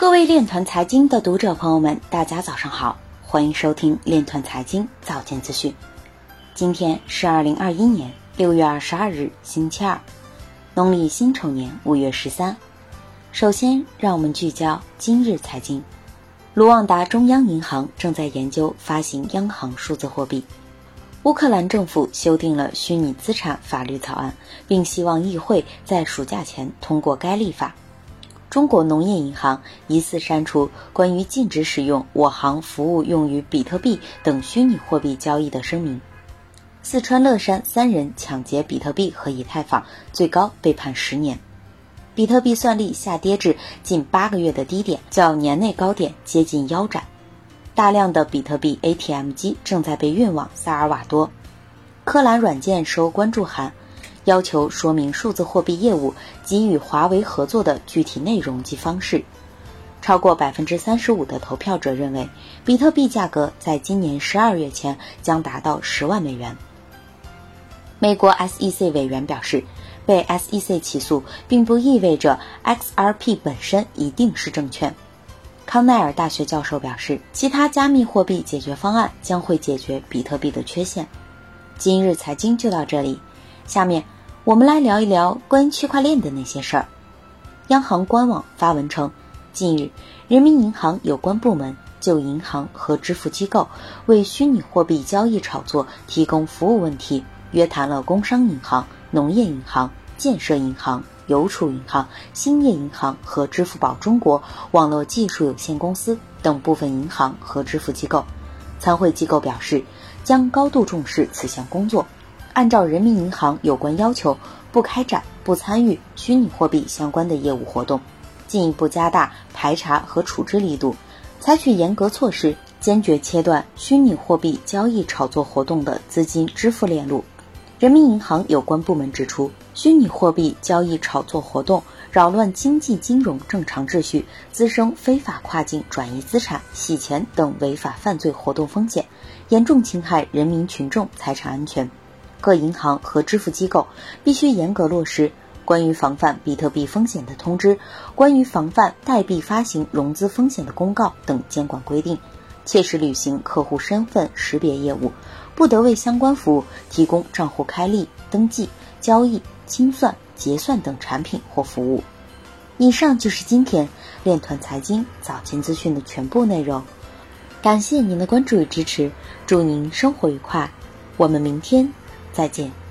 各位链团财经的读者朋友们，大家早上好，欢迎收听链团财经早间资讯。今天是二零二一年六月二十二日，星期二，农历辛丑年五月十三。首先，让我们聚焦今日财经。卢旺达中央银行正在研究发行央行数字货币。乌克兰政府修订了虚拟资产法律草案，并希望议会在暑假前通过该立法。中国农业银行疑似删除关于禁止使用我行服务用于比特币等虚拟货币交易的声明。四川乐山三人抢劫比特币和以太坊，最高被判十年。比特币算力下跌至近八个月的低点，较年内高点接近腰斩。大量的比特币 ATM 机正在被运往萨尔瓦多。科兰软件收关注函。要求说明数字货币业务及与华为合作的具体内容及方式。超过百分之三十五的投票者认为，比特币价格在今年十二月前将达到十万美元。美国 SEC 委员表示，被 SEC 起诉并不意味着 XRP 本身一定是证券。康奈尔大学教授表示，其他加密货币解决方案将会解决比特币的缺陷。今日财经就到这里。下面我们来聊一聊关于区块链的那些事儿。央行官网发文称，近日人民银行有关部门就银行和支付机构为虚拟货币交易炒作提供服务问题，约谈了工商银行、农业银行、建设银行、邮储银行、兴业银行和支付宝中国网络技术有限公司等部分银行和支付机构。参会机构表示，将高度重视此项工作。按照人民银行有关要求，不开展、不参与虚拟货币相关的业务活动，进一步加大排查和处置力度，采取严格措施，坚决切断虚拟货币交易炒作活动的资金支付链路。人民银行有关部门指出，虚拟货币交易炒作活动扰乱经济金融正常秩序，滋生非法跨境转移资产、洗钱等违法犯罪活动风险，严重侵害人民群众财产安全。各银行和支付机构必须严格落实关于防范比特币风险的通知、关于防范代币发行融资风险的公告等监管规定，切实履行客户身份识别业务，不得为相关服务提供账户开立、登记、交易、清算、结算等产品或服务。以上就是今天链团财经早间资讯的全部内容，感谢您的关注与支持，祝您生活愉快，我们明天。再见。